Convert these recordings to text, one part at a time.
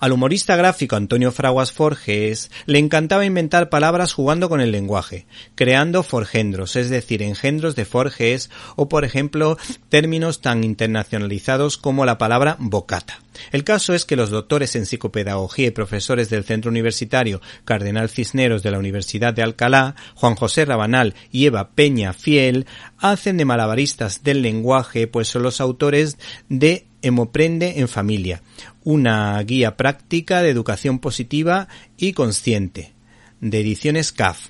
Al humorista gráfico Antonio Fraguas Forges le encantaba inventar palabras jugando con el lenguaje, creando forgendros, es decir, engendros de Forges o, por ejemplo, términos tan internacionalizados como la palabra bocata. El caso es que los doctores en psicopedagogía y profesores del Centro Universitario Cardenal Cisneros de la Universidad de Alcalá, Juan José Rabanal y Eva Peña Fiel, hacen de malabaristas del lenguaje, pues son los autores de Hemoprende en Familia, una guía práctica de educación positiva y consciente, de ediciones CAF.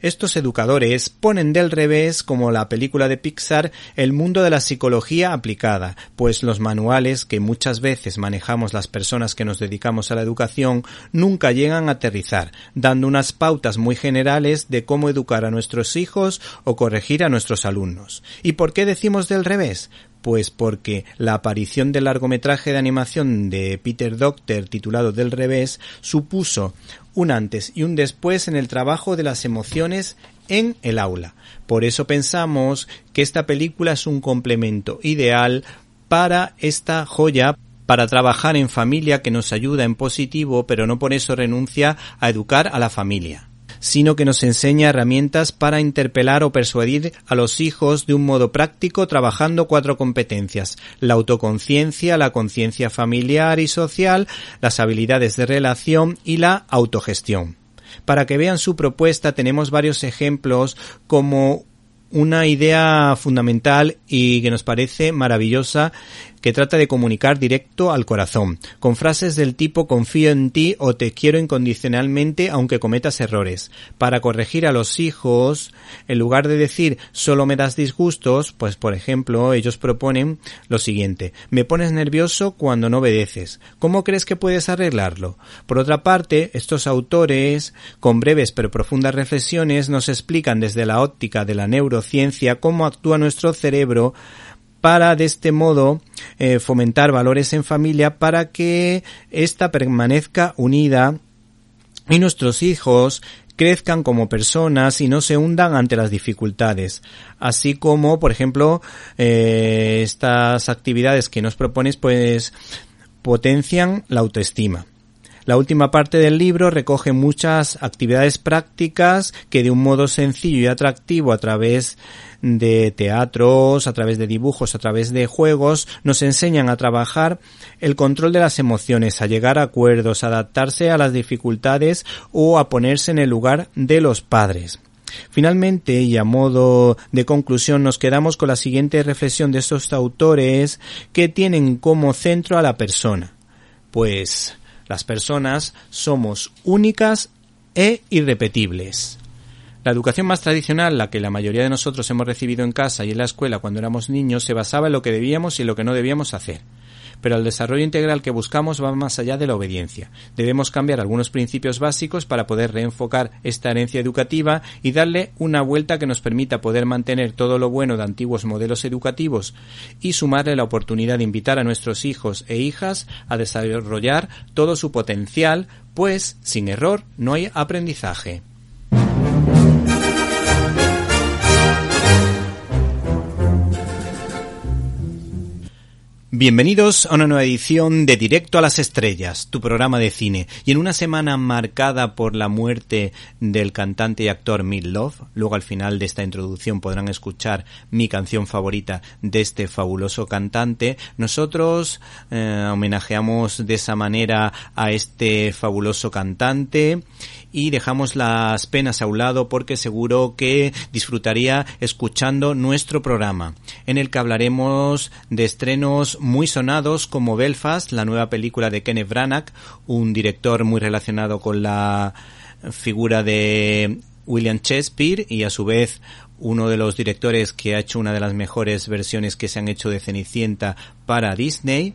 Estos educadores ponen del revés, como la película de Pixar, el mundo de la psicología aplicada, pues los manuales que muchas veces manejamos las personas que nos dedicamos a la educación nunca llegan a aterrizar, dando unas pautas muy generales de cómo educar a nuestros hijos o corregir a nuestros alumnos. ¿Y por qué decimos del revés? Pues porque la aparición del largometraje de animación de Peter Docter titulado Del revés supuso un antes y un después en el trabajo de las emociones en el aula. Por eso pensamos que esta película es un complemento ideal para esta joya para trabajar en familia que nos ayuda en positivo, pero no por eso renuncia a educar a la familia sino que nos enseña herramientas para interpelar o persuadir a los hijos de un modo práctico trabajando cuatro competencias, la autoconciencia, la conciencia familiar y social, las habilidades de relación y la autogestión. Para que vean su propuesta tenemos varios ejemplos como una idea fundamental y que nos parece maravillosa que trata de comunicar directo al corazón, con frases del tipo confío en ti o te quiero incondicionalmente aunque cometas errores. Para corregir a los hijos, en lugar de decir solo me das disgustos, pues por ejemplo ellos proponen lo siguiente, me pones nervioso cuando no obedeces. ¿Cómo crees que puedes arreglarlo? Por otra parte, estos autores, con breves pero profundas reflexiones, nos explican desde la óptica de la neurociencia cómo actúa nuestro cerebro para de este modo eh, fomentar valores en familia para que ésta permanezca unida y nuestros hijos crezcan como personas y no se hundan ante las dificultades. Así como, por ejemplo, eh, estas actividades que nos propones pues potencian la autoestima. La última parte del libro recoge muchas actividades prácticas que de un modo sencillo y atractivo a través de teatros, a través de dibujos, a través de juegos, nos enseñan a trabajar el control de las emociones, a llegar a acuerdos, a adaptarse a las dificultades o a ponerse en el lugar de los padres. Finalmente, y a modo de conclusión, nos quedamos con la siguiente reflexión de estos autores que tienen como centro a la persona. Pues las personas somos únicas e irrepetibles. La educación más tradicional, la que la mayoría de nosotros hemos recibido en casa y en la escuela cuando éramos niños, se basaba en lo que debíamos y lo que no debíamos hacer. Pero el desarrollo integral que buscamos va más allá de la obediencia. Debemos cambiar algunos principios básicos para poder reenfocar esta herencia educativa y darle una vuelta que nos permita poder mantener todo lo bueno de antiguos modelos educativos y sumarle la oportunidad de invitar a nuestros hijos e hijas a desarrollar todo su potencial, pues sin error no hay aprendizaje. Bienvenidos a una nueva edición de Directo a las Estrellas, tu programa de cine. Y en una semana marcada por la muerte del cantante y actor Mid Love, luego al final de esta introducción podrán escuchar mi canción favorita de este fabuloso cantante, nosotros eh, homenajeamos de esa manera a este fabuloso cantante y dejamos las penas a un lado porque seguro que disfrutaría escuchando nuestro programa, en el que hablaremos de estrenos muy sonados como Belfast, la nueva película de Kenneth Branagh, un director muy relacionado con la figura de William Shakespeare y a su vez uno de los directores que ha hecho una de las mejores versiones que se han hecho de Cenicienta para Disney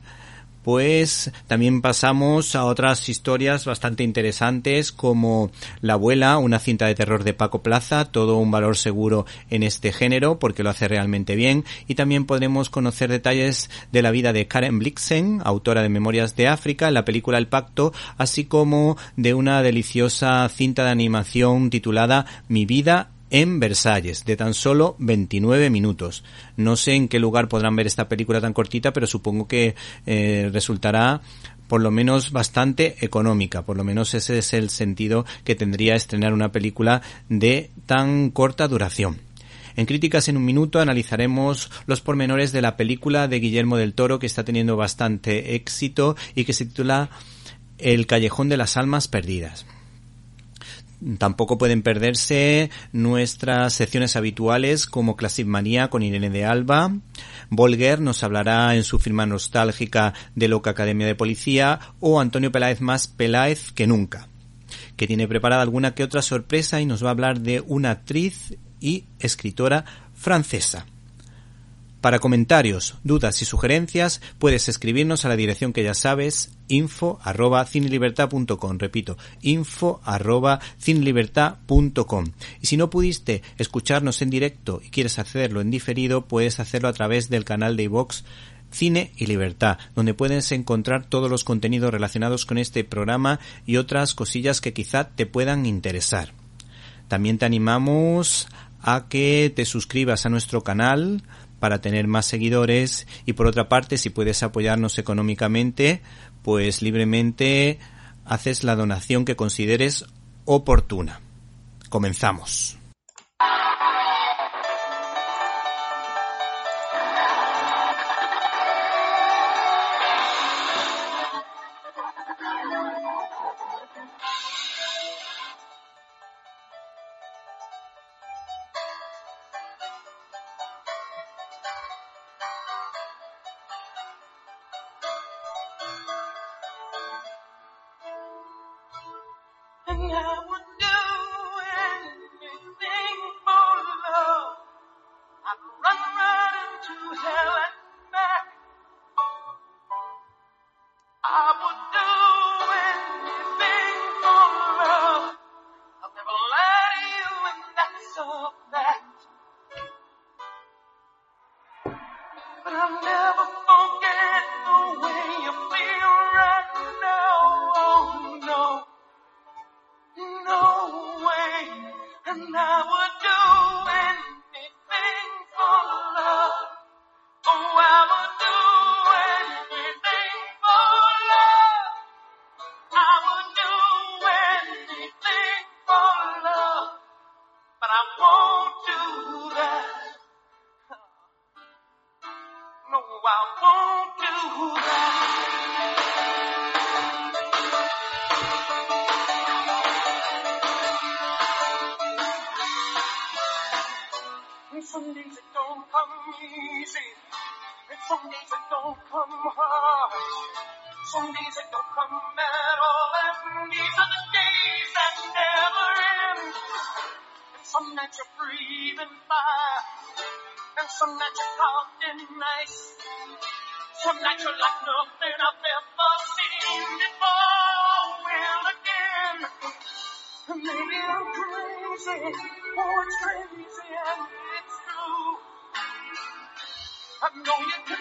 pues también pasamos a otras historias bastante interesantes como La abuela, una cinta de terror de Paco Plaza, todo un valor seguro en este género porque lo hace realmente bien. Y también podremos conocer detalles de la vida de Karen Blixen, autora de Memorias de África, la película El Pacto, así como de una deliciosa cinta de animación titulada Mi vida en Versalles, de tan solo 29 minutos. No sé en qué lugar podrán ver esta película tan cortita, pero supongo que eh, resultará por lo menos bastante económica, por lo menos ese es el sentido que tendría estrenar una película de tan corta duración. En Críticas en un Minuto analizaremos los pormenores de la película de Guillermo del Toro que está teniendo bastante éxito y que se titula El Callejón de las Almas Perdidas. Tampoco pueden perderse nuestras secciones habituales como Classic Manía con Irene de Alba. Volger nos hablará en su firma nostálgica de Loca Academia de Policía o Antonio Peláez más Peláez que nunca, que tiene preparada alguna que otra sorpresa y nos va a hablar de una actriz y escritora francesa. Para comentarios, dudas y sugerencias puedes escribirnos a la dirección que ya sabes, info arroba cinelibertad.com. Repito, info arroba cinelibertad.com. Y si no pudiste escucharnos en directo y quieres hacerlo en diferido, puedes hacerlo a través del canal de iVox Cine y Libertad, donde puedes encontrar todos los contenidos relacionados con este programa y otras cosillas que quizá te puedan interesar. También te animamos a que te suscribas a nuestro canal para tener más seguidores y por otra parte si puedes apoyarnos económicamente pues libremente haces la donación que consideres oportuna. Comenzamos. don't come easy, and some days it don't come hard. Some days it don't come at all, and these are the days that never end. And some nights you're breathing fire, and some nights you're cold and nice. Some nights you're like nothing Don't you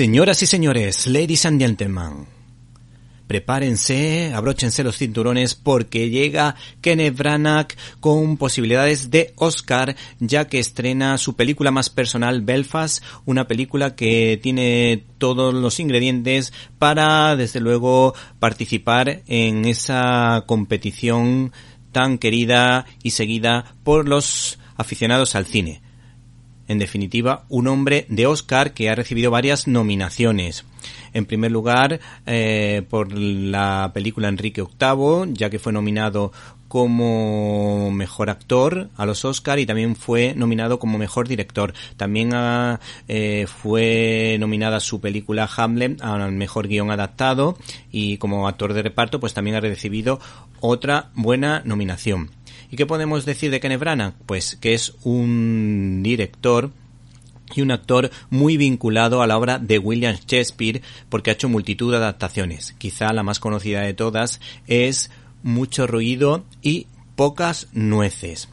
Señoras y señores, ladies and gentlemen, prepárense, abróchense los cinturones porque llega Kenneth Branagh con posibilidades de Oscar ya que estrena su película más personal Belfast, una película que tiene todos los ingredientes para desde luego participar en esa competición tan querida y seguida por los aficionados al cine. En definitiva, un hombre de Oscar que ha recibido varias nominaciones. En primer lugar, eh, por la película Enrique VIII, ya que fue nominado como mejor actor a los Oscar y también fue nominado como mejor director. También ah, eh, fue nominada su película Hamlet al mejor guion adaptado y como actor de reparto pues también ha recibido otra buena nominación. ¿Y qué podemos decir de Kenneth Branagh? Pues que es un director y un actor muy vinculado a la obra de William Shakespeare porque ha hecho multitud de adaptaciones. Quizá la más conocida de todas es Mucho ruido y pocas nueces.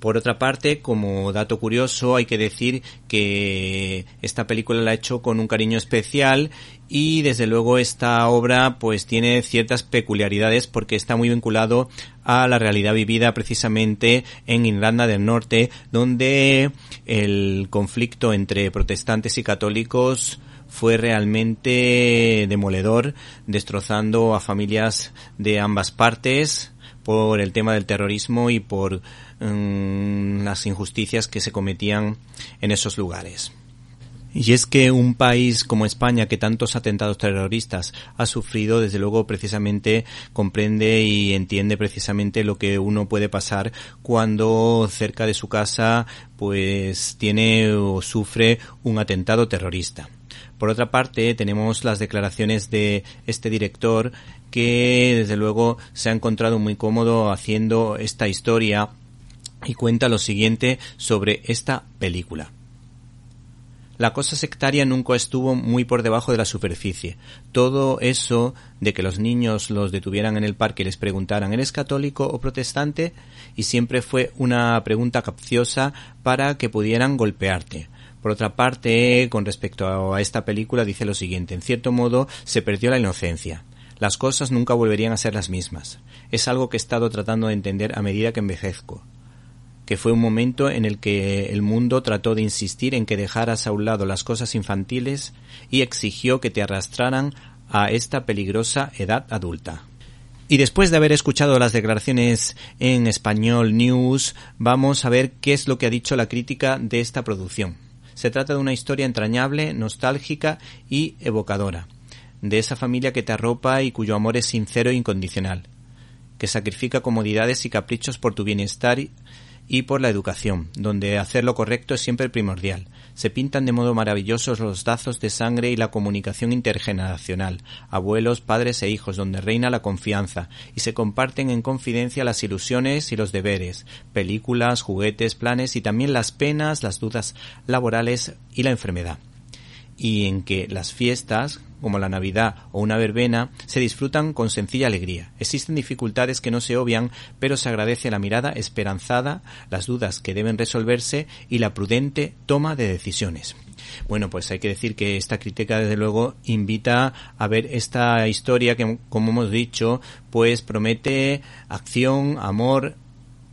Por otra parte, como dato curioso, hay que decir que esta película la ha hecho con un cariño especial y desde luego esta obra pues tiene ciertas peculiaridades porque está muy vinculado a la realidad vivida precisamente en Irlanda del Norte, donde el conflicto entre protestantes y católicos fue realmente demoledor, destrozando a familias de ambas partes por el tema del terrorismo y por mm, las injusticias que se cometían en esos lugares. Y es que un país como España, que tantos atentados terroristas ha sufrido, desde luego precisamente comprende y entiende precisamente lo que uno puede pasar cuando cerca de su casa pues tiene o sufre un atentado terrorista. Por otra parte, tenemos las declaraciones de este director que desde luego se ha encontrado muy cómodo haciendo esta historia y cuenta lo siguiente sobre esta película. La cosa sectaria nunca estuvo muy por debajo de la superficie. Todo eso de que los niños los detuvieran en el parque y les preguntaran ¿eres católico o protestante? y siempre fue una pregunta capciosa para que pudieran golpearte. Por otra parte, con respecto a esta película dice lo siguiente, en cierto modo se perdió la inocencia. Las cosas nunca volverían a ser las mismas. Es algo que he estado tratando de entender a medida que envejezco. Que fue un momento en el que el mundo trató de insistir en que dejaras a un lado las cosas infantiles y exigió que te arrastraran a esta peligrosa edad adulta. Y después de haber escuchado las declaraciones en español news, vamos a ver qué es lo que ha dicho la crítica de esta producción. Se trata de una historia entrañable, nostálgica y evocadora de esa familia que te arropa y cuyo amor es sincero e incondicional, que sacrifica comodidades y caprichos por tu bienestar y por la educación, donde hacer lo correcto es siempre primordial. Se pintan de modo maravilloso los lazos de sangre y la comunicación intergeneracional, abuelos, padres e hijos, donde reina la confianza, y se comparten en confidencia las ilusiones y los deberes, películas, juguetes, planes y también las penas, las dudas laborales y la enfermedad y en que las fiestas, como la Navidad o una verbena, se disfrutan con sencilla alegría. Existen dificultades que no se obvian, pero se agradece la mirada esperanzada, las dudas que deben resolverse y la prudente toma de decisiones. Bueno, pues hay que decir que esta crítica, desde luego, invita a ver esta historia que, como hemos dicho, pues promete acción, amor,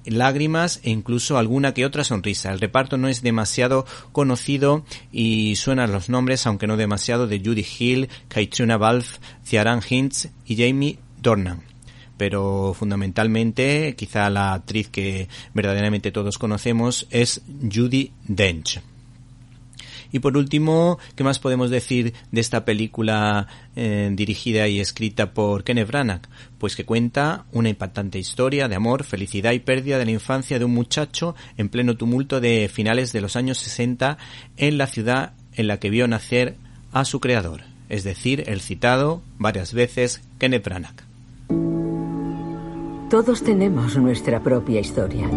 lágrimas e incluso alguna que otra sonrisa. El reparto no es demasiado conocido y suenan los nombres, aunque no demasiado, de Judy Hill, Kaitrina Balfe, Ciaran Hintz y Jamie Dornan pero fundamentalmente quizá la actriz que verdaderamente todos conocemos es Judy Dench. Y por último, ¿qué más podemos decir de esta película eh, dirigida y escrita por Kenneth Branagh? Pues que cuenta una impactante historia de amor, felicidad y pérdida de la infancia de un muchacho en pleno tumulto de finales de los años 60 en la ciudad en la que vio nacer a su creador, es decir, el citado varias veces Kenneth Branagh. Todos tenemos nuestra propia historia.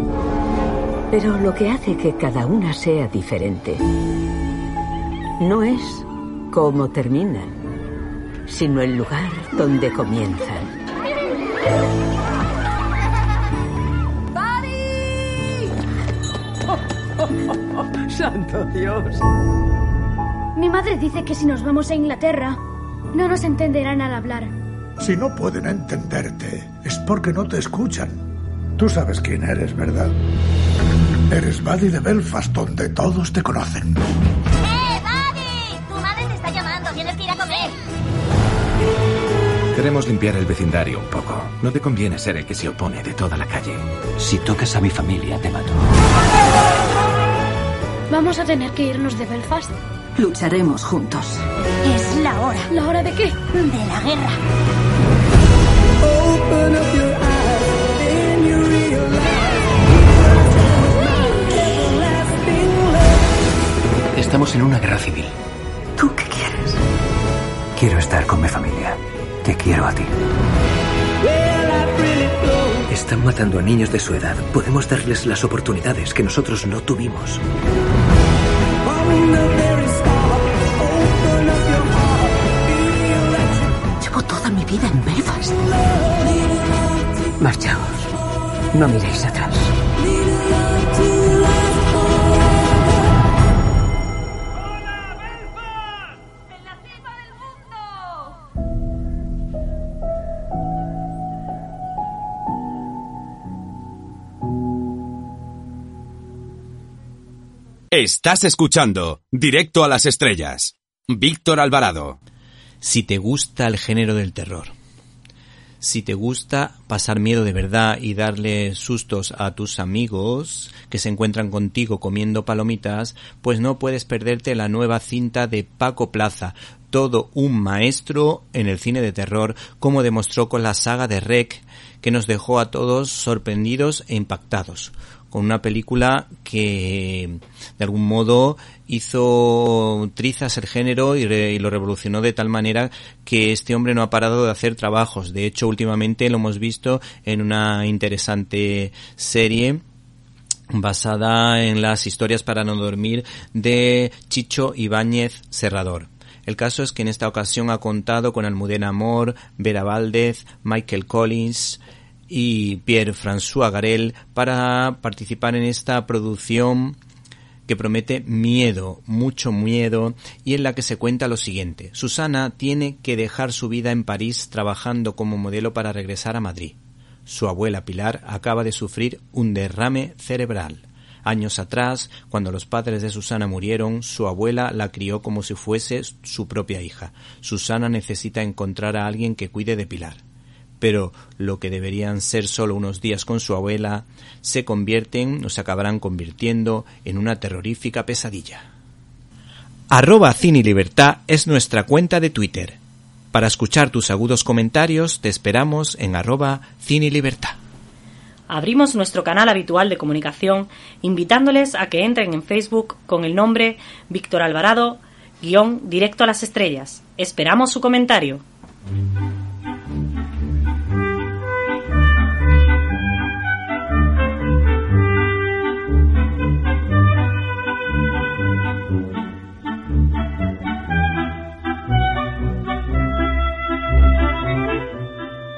Pero lo que hace que cada una sea diferente no es cómo terminan, sino el lugar donde comienzan. ¡Santo Dios! Mi madre dice que si nos vamos a Inglaterra, no nos entenderán al hablar. Si no pueden entenderte, es porque no te escuchan. Tú sabes quién eres, ¿verdad? Eres Buddy de Belfast, donde todos te conocen. Queremos limpiar el vecindario un poco. No te conviene ser el que se opone de toda la calle. Si tocas a mi familia, te mato. ¿Vamos a tener que irnos de Belfast? Lucharemos juntos. Es la hora. ¿La hora de qué? De la guerra. Estamos en una guerra civil. ¿Tú qué quieres? Quiero estar con mi familia. Quiero a ti. Están matando a niños de su edad. Podemos darles las oportunidades que nosotros no tuvimos. Llevo toda mi vida en Belfast. Marchaos. No miréis atrás. Estás escuchando Directo a las Estrellas. Víctor Alvarado. Si te gusta el género del terror, si te gusta pasar miedo de verdad y darle sustos a tus amigos que se encuentran contigo comiendo palomitas, pues no puedes perderte la nueva cinta de Paco Plaza, todo un maestro en el cine de terror, como demostró con la saga de Rec, que nos dejó a todos sorprendidos e impactados con una película que de algún modo hizo trizas el género y, lo revolucionó de tal manera que este hombre no ha parado de hacer trabajos. De hecho, últimamente lo hemos visto en una interesante serie basada en las historias para no dormir de Chicho Ibáñez Serrador. El caso es que en esta ocasión ha contado con Almudena Amor, Vera Valdez, Michael Collins, y Pierre-François Garel para participar en esta producción que promete miedo, mucho miedo, y en la que se cuenta lo siguiente. Susana tiene que dejar su vida en París trabajando como modelo para regresar a Madrid. Su abuela Pilar acaba de sufrir un derrame cerebral. Años atrás, cuando los padres de Susana murieron, su abuela la crió como si fuese su propia hija. Susana necesita encontrar a alguien que cuide de Pilar pero lo que deberían ser solo unos días con su abuela se convierten o se acabarán convirtiendo en una terrorífica pesadilla. Arroba Cine Libertad es nuestra cuenta de Twitter. Para escuchar tus agudos comentarios te esperamos en arroba Cine Libertad. Abrimos nuestro canal habitual de comunicación invitándoles a que entren en Facebook con el nombre Víctor Alvarado, guion directo a las estrellas. Esperamos su comentario.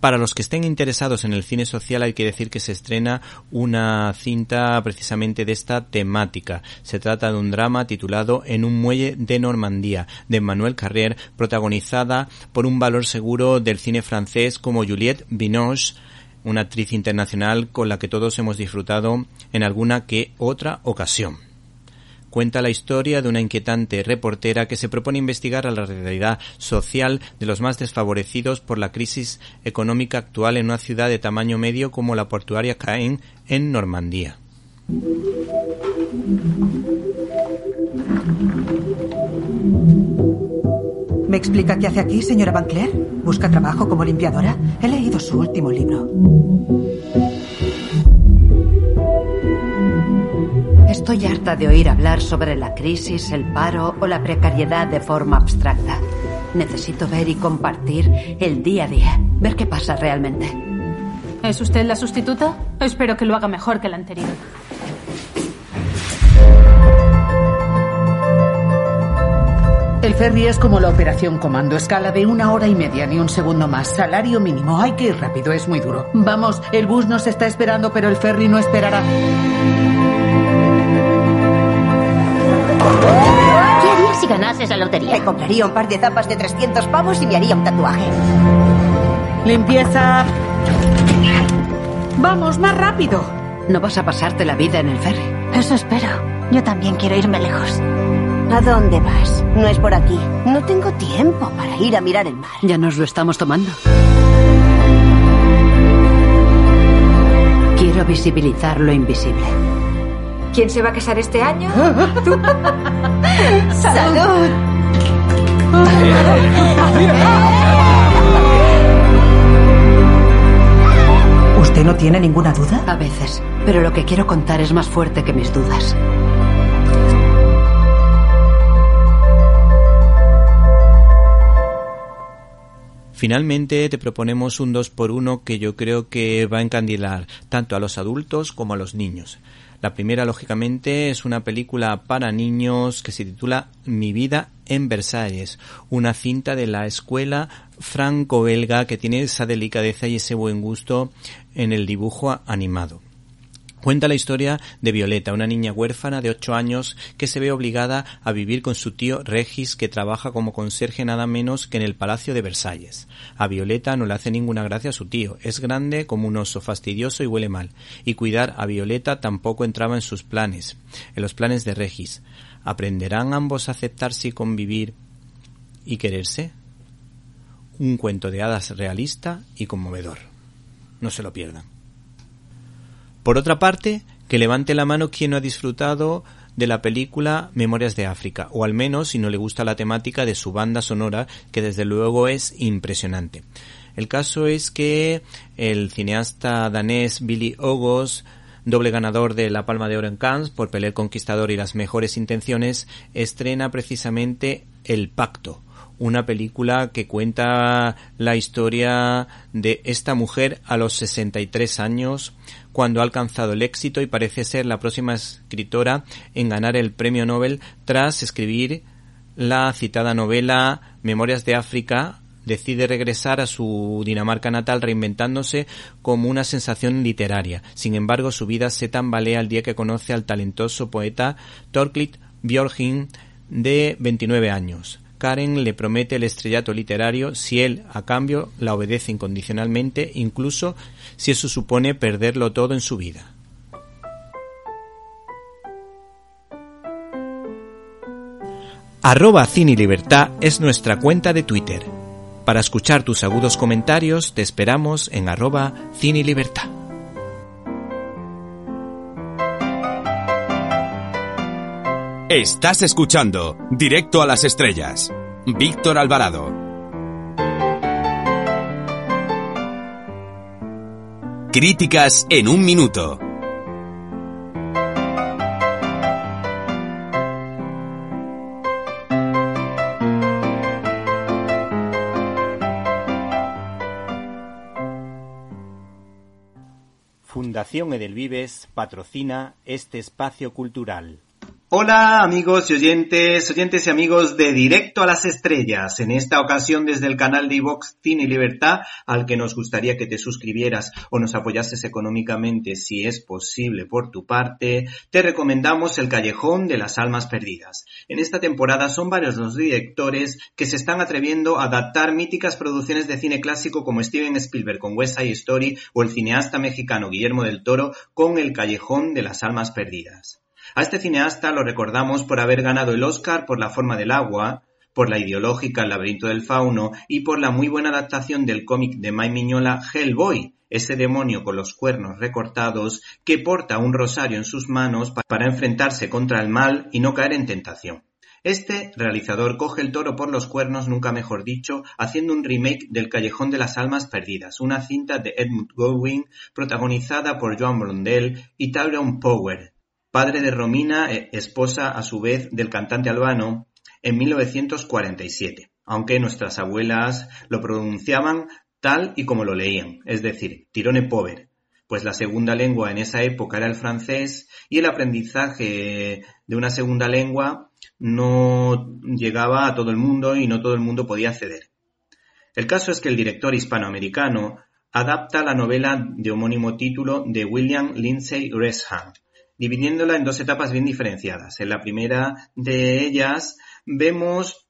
Para los que estén interesados en el cine social hay que decir que se estrena una cinta precisamente de esta temática. Se trata de un drama titulado En un muelle de Normandía de Manuel Carrier, protagonizada por un valor seguro del cine francés como Juliette Binoche, una actriz internacional con la que todos hemos disfrutado en alguna que otra ocasión. Cuenta la historia de una inquietante reportera que se propone investigar a la realidad social de los más desfavorecidos por la crisis económica actual en una ciudad de tamaño medio como la portuaria Caen en Normandía. ¿Me explica qué hace aquí, señora Van ¿Busca trabajo como limpiadora? He leído su último libro. Estoy harta de oír hablar sobre la crisis, el paro o la precariedad de forma abstracta. Necesito ver y compartir el día a día, ver qué pasa realmente. ¿Es usted la sustituta? Espero que lo haga mejor que la anterior. El ferry es como la operación comando, escala de una hora y media, ni un segundo más. Salario mínimo, hay que ir rápido, es muy duro. Vamos, el bus nos está esperando, pero el ferry no esperará. ¿Qué harías si ganases la lotería? Me compraría un par de zapas de 300 pavos y me haría un tatuaje. Limpieza. Vamos, más rápido. No vas a pasarte la vida en el ferry. Eso espero. Yo también quiero irme lejos. ¿A dónde vas? No es por aquí. No tengo tiempo para ir a mirar el mar. Ya nos lo estamos tomando. Quiero visibilizar lo invisible. ¿Quién se va a casar este año? ¡Salud! ¿Usted no tiene ninguna duda? A veces, pero lo que quiero contar es más fuerte que mis dudas. Finalmente te proponemos un 2 por 1 que yo creo que va a encandilar tanto a los adultos como a los niños. La primera, lógicamente, es una película para niños que se titula Mi vida en Versalles, una cinta de la escuela franco-belga que tiene esa delicadeza y ese buen gusto en el dibujo animado. Cuenta la historia de Violeta, una niña huérfana de ocho años que se ve obligada a vivir con su tío Regis que trabaja como conserje nada menos que en el Palacio de Versalles. A Violeta no le hace ninguna gracia su tío, es grande como un oso fastidioso y huele mal, y cuidar a Violeta tampoco entraba en sus planes, en los planes de Regis. ¿Aprenderán ambos a aceptarse y convivir y quererse? Un cuento de hadas realista y conmovedor. No se lo pierdan. Por otra parte, que levante la mano quien no ha disfrutado de la película Memorias de África, o al menos si no le gusta la temática de su banda sonora, que desde luego es impresionante. El caso es que el cineasta danés Billy Ogos, doble ganador de la Palma de Oro en Cannes por Pelé Conquistador y las mejores intenciones, estrena precisamente El Pacto, una película que cuenta la historia de esta mujer a los 63 años, cuando ha alcanzado el éxito y parece ser la próxima escritora en ganar el premio Nobel tras escribir la citada novela Memorias de África, decide regresar a su Dinamarca natal reinventándose como una sensación literaria. Sin embargo, su vida se tambalea el día que conoce al talentoso poeta Torklit Björgin de 29 años. Karen le promete el estrellato literario si él, a cambio, la obedece incondicionalmente, incluso si eso supone perderlo todo en su vida. Arroba Cine Libertad es nuestra cuenta de Twitter. Para escuchar tus agudos comentarios te esperamos en arroba Cine Libertad. Estás escuchando Directo a las Estrellas. Víctor Alvarado. Críticas en un minuto. Fundación Edelvives patrocina este espacio cultural. Hola amigos y oyentes, oyentes y amigos de Directo a las Estrellas, en esta ocasión desde el canal de iVox Cine Libertad, al que nos gustaría que te suscribieras o nos apoyases económicamente si es posible por tu parte, te recomendamos El Callejón de las Almas Perdidas. En esta temporada son varios los directores que se están atreviendo a adaptar míticas producciones de cine clásico como Steven Spielberg con West Side Story o el cineasta mexicano Guillermo del Toro con El Callejón de las Almas Perdidas. A este cineasta lo recordamos por haber ganado el Oscar por La forma del agua, por la ideológica El laberinto del fauno y por la muy buena adaptación del cómic de Mike Miñola Hellboy, ese demonio con los cuernos recortados que porta un rosario en sus manos para enfrentarse contra el mal y no caer en tentación. Este realizador coge el toro por los cuernos, nunca mejor dicho, haciendo un remake del Callejón de las Almas Perdidas, una cinta de Edmund Goldwyn protagonizada por Joan Blondell y Tyrone Power, padre de Romina, e esposa a su vez del cantante albano, en 1947, aunque nuestras abuelas lo pronunciaban tal y como lo leían, es decir, tirone pover, pues la segunda lengua en esa época era el francés y el aprendizaje de una segunda lengua no llegaba a todo el mundo y no todo el mundo podía acceder. El caso es que el director hispanoamericano adapta la novela de homónimo título de William Lindsay Resham, dividiéndola en dos etapas bien diferenciadas. En la primera de ellas vemos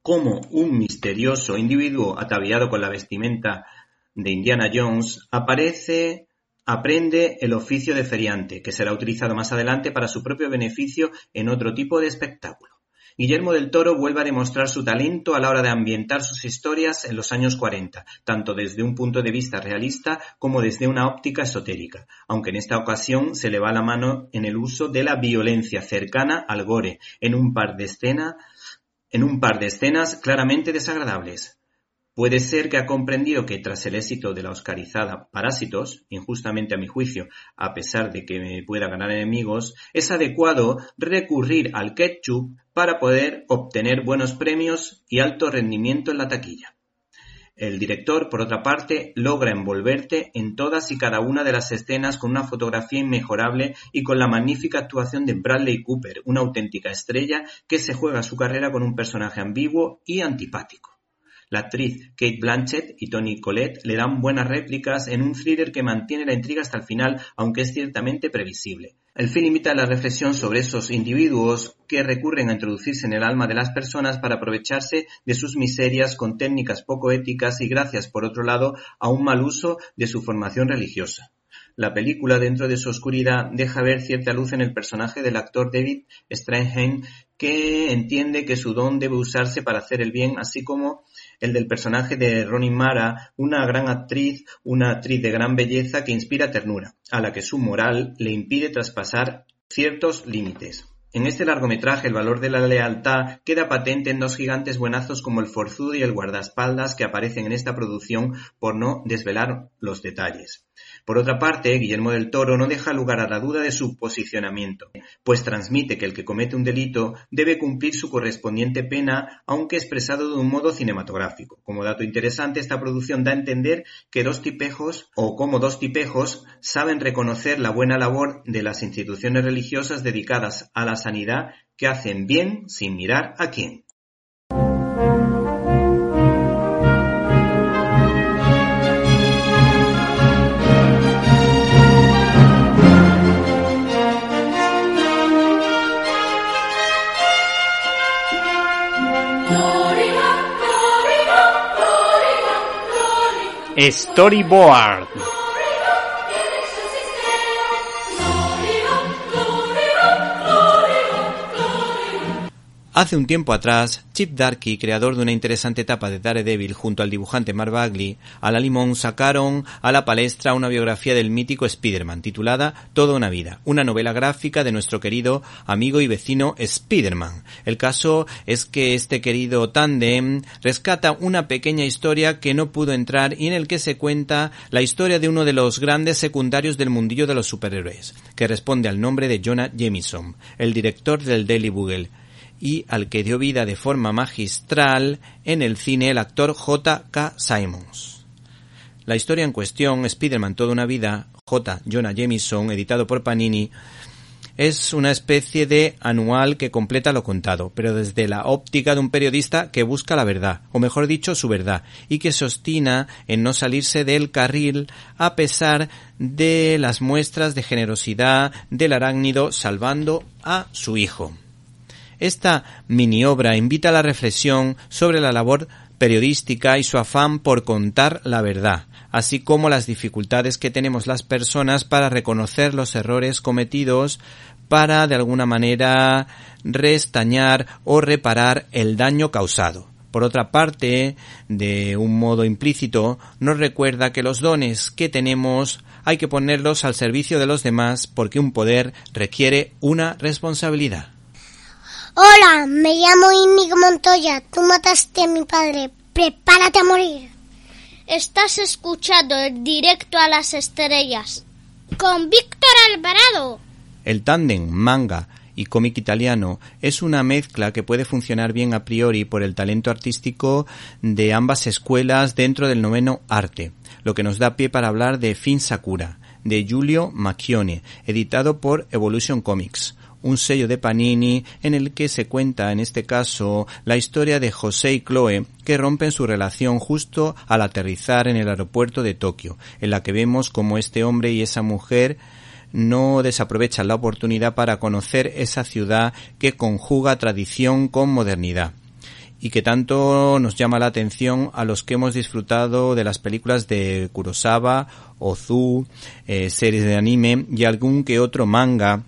cómo un misterioso individuo ataviado con la vestimenta de Indiana Jones aparece, aprende el oficio de feriante, que será utilizado más adelante para su propio beneficio en otro tipo de espectáculo. Guillermo del Toro vuelve a demostrar su talento a la hora de ambientar sus historias en los años 40, tanto desde un punto de vista realista como desde una óptica esotérica, aunque en esta ocasión se le va la mano en el uso de la violencia cercana al gore, en un par de escenas en un par de escenas claramente desagradables. Puede ser que ha comprendido que tras el éxito de la oscarizada Parásitos, injustamente a mi juicio, a pesar de que me pueda ganar enemigos, es adecuado recurrir al ketchup para poder obtener buenos premios y alto rendimiento en la taquilla. El director, por otra parte, logra envolverte en todas y cada una de las escenas con una fotografía inmejorable y con la magnífica actuación de Bradley Cooper, una auténtica estrella que se juega su carrera con un personaje ambiguo y antipático. La actriz Kate Blanchett y Tony Collette le dan buenas réplicas en un thriller que mantiene la intriga hasta el final, aunque es ciertamente previsible. El film imita la reflexión sobre esos individuos que recurren a introducirse en el alma de las personas para aprovecharse de sus miserias con técnicas poco éticas y gracias, por otro lado, a un mal uso de su formación religiosa. La película, dentro de su oscuridad, deja ver cierta luz en el personaje del actor David Strathairn, que entiende que su don debe usarse para hacer el bien, así como el del personaje de Ronnie Mara, una gran actriz, una actriz de gran belleza que inspira ternura, a la que su moral le impide traspasar ciertos límites. En este largometraje el valor de la lealtad queda patente en dos gigantes buenazos como el forzudo y el guardaespaldas que aparecen en esta producción por no desvelar los detalles. Por otra parte, Guillermo del Toro no deja lugar a la duda de su posicionamiento, pues transmite que el que comete un delito debe cumplir su correspondiente pena, aunque expresado de un modo cinematográfico. Como dato interesante, esta producción da a entender que dos tipejos, o como dos tipejos, saben reconocer la buena labor de las instituciones religiosas dedicadas a la sanidad que hacen bien sin mirar a quién. Storyboard. Hace un tiempo atrás, Chip Darky, creador de una interesante etapa de Daredevil junto al dibujante Mark Bagley, a la limón sacaron a la palestra una biografía del mítico Spider-Man titulada Toda una vida, una novela gráfica de nuestro querido amigo y vecino Spider-Man. El caso es que este querido tandem rescata una pequeña historia que no pudo entrar y en el que se cuenta la historia de uno de los grandes secundarios del mundillo de los superhéroes, que responde al nombre de Jonah Jameson, el director del Daily Bugle y al que dio vida de forma magistral en el cine el actor J.K. Simons. La historia en cuestión, Spider-Man Toda una vida, J. Jonah Jameson, editado por Panini, Es una especie de anual que completa lo contado, pero desde la óptica de un periodista que busca la verdad, o mejor dicho, su verdad, y que se obstina en no salirse del carril a pesar de las muestras de generosidad del arácnido salvando a su hijo. Esta mini obra invita a la reflexión sobre la labor periodística y su afán por contar la verdad, así como las dificultades que tenemos las personas para reconocer los errores cometidos para de alguna manera restañar o reparar el daño causado. Por otra parte, de un modo implícito, nos recuerda que los dones que tenemos hay que ponerlos al servicio de los demás porque un poder requiere una responsabilidad. Hola, me llamo Inigo Montoya. Tú mataste a mi padre. Prepárate a morir. Estás escuchando el directo a las estrellas con Víctor Alvarado. El tándem manga y cómic italiano es una mezcla que puede funcionar bien a priori por el talento artístico de ambas escuelas dentro del noveno arte, lo que nos da pie para hablar de Fin Sakura, de Giulio Macchione, editado por Evolution Comics un sello de Panini en el que se cuenta en este caso la historia de José y Chloe que rompen su relación justo al aterrizar en el aeropuerto de Tokio, en la que vemos como este hombre y esa mujer no desaprovechan la oportunidad para conocer esa ciudad que conjuga tradición con modernidad y que tanto nos llama la atención a los que hemos disfrutado de las películas de Kurosawa, Ozu, eh, series de anime y algún que otro manga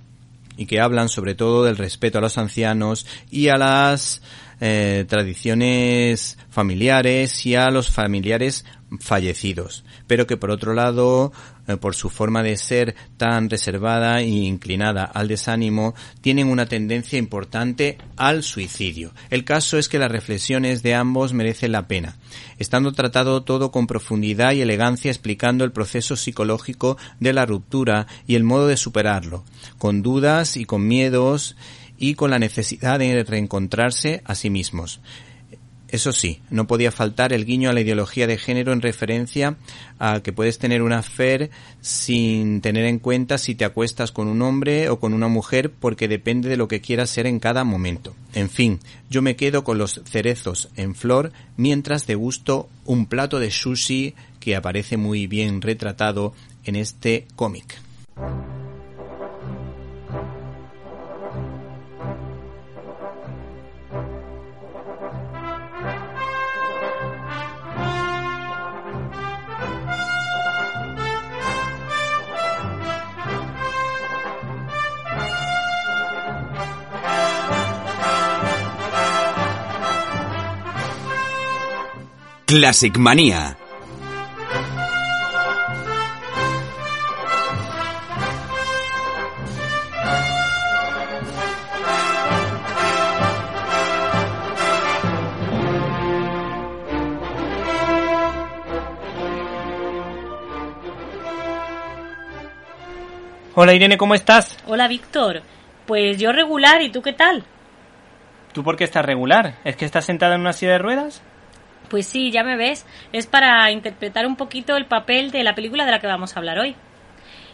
y que hablan sobre todo del respeto a los ancianos y a las eh, tradiciones familiares y a los familiares fallecidos, pero que por otro lado, eh, por su forma de ser tan reservada e inclinada al desánimo, tienen una tendencia importante al suicidio. El caso es que las reflexiones de ambos merecen la pena, estando tratado todo con profundidad y elegancia explicando el proceso psicológico de la ruptura y el modo de superarlo, con dudas y con miedos y con la necesidad de reencontrarse a sí mismos. Eso sí, no podía faltar el guiño a la ideología de género en referencia a que puedes tener una affair sin tener en cuenta si te acuestas con un hombre o con una mujer porque depende de lo que quieras ser en cada momento. En fin, yo me quedo con los cerezos en flor mientras degusto un plato de sushi que aparece muy bien retratado en este cómic. Classic Manía. Hola Irene, ¿cómo estás? Hola Víctor. Pues yo regular, ¿y tú qué tal? ¿Tú por qué estás regular? ¿Es que estás sentada en una silla de ruedas? Pues sí, ya me ves. Es para interpretar un poquito el papel de la película de la que vamos a hablar hoy.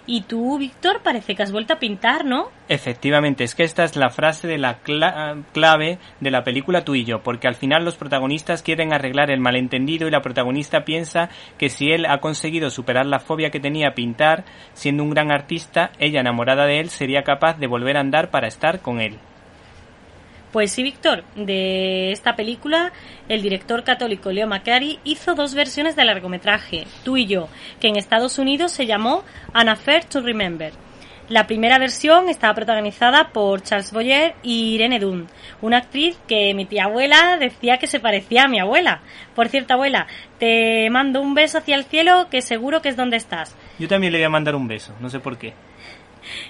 Y tú, Víctor, parece que has vuelto a pintar, ¿no? Efectivamente, es que esta es la frase de la clave de la película Tú y yo, porque al final los protagonistas quieren arreglar el malentendido y la protagonista piensa que si él ha conseguido superar la fobia que tenía pintar, siendo un gran artista, ella enamorada de él sería capaz de volver a andar para estar con él. Pues sí, Víctor, de esta película, el director católico Leo Macari hizo dos versiones del largometraje, Tú y yo, que en Estados Unidos se llamó An Affair to Remember. La primera versión estaba protagonizada por Charles Boyer y Irene Dunn, una actriz que mi tía abuela decía que se parecía a mi abuela. Por cierto, abuela, te mando un beso hacia el cielo que seguro que es donde estás. Yo también le voy a mandar un beso, no sé por qué.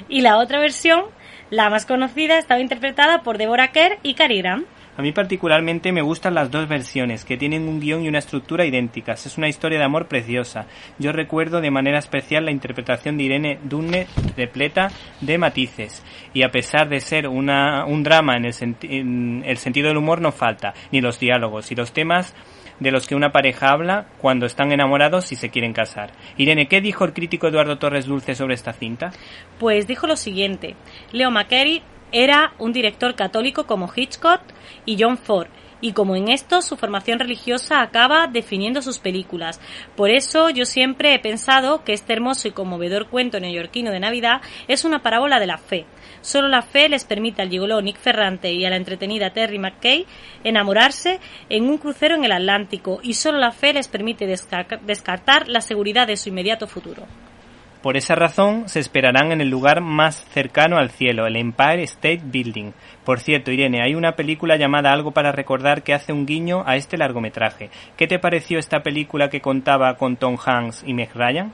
Y la otra versión la más conocida estaba interpretada por Deborah Kerr y Cary Grant. A mí particularmente me gustan las dos versiones, que tienen un guion y una estructura idénticas. Es una historia de amor preciosa. Yo recuerdo de manera especial la interpretación de Irene Dunne repleta de matices. Y a pesar de ser una, un drama en el, en el sentido del humor no falta, ni los diálogos y los temas de los que una pareja habla cuando están enamorados y se quieren casar. Irene, ¿qué dijo el crítico Eduardo Torres Dulce sobre esta cinta? Pues dijo lo siguiente. Leo McCary era un director católico como Hitchcock y John Ford, y como en esto su formación religiosa acaba definiendo sus películas. Por eso yo siempre he pensado que este hermoso y conmovedor cuento neoyorquino de Navidad es una parábola de la fe. Solo la fe les permite al gigoló Nick Ferrante y a la entretenida Terry McKay enamorarse en un crucero en el Atlántico y solo la fe les permite descartar la seguridad de su inmediato futuro. Por esa razón, se esperarán en el lugar más cercano al cielo, el Empire State Building. Por cierto, Irene, hay una película llamada Algo para recordar que hace un guiño a este largometraje. ¿Qué te pareció esta película que contaba con Tom Hanks y Meg Ryan?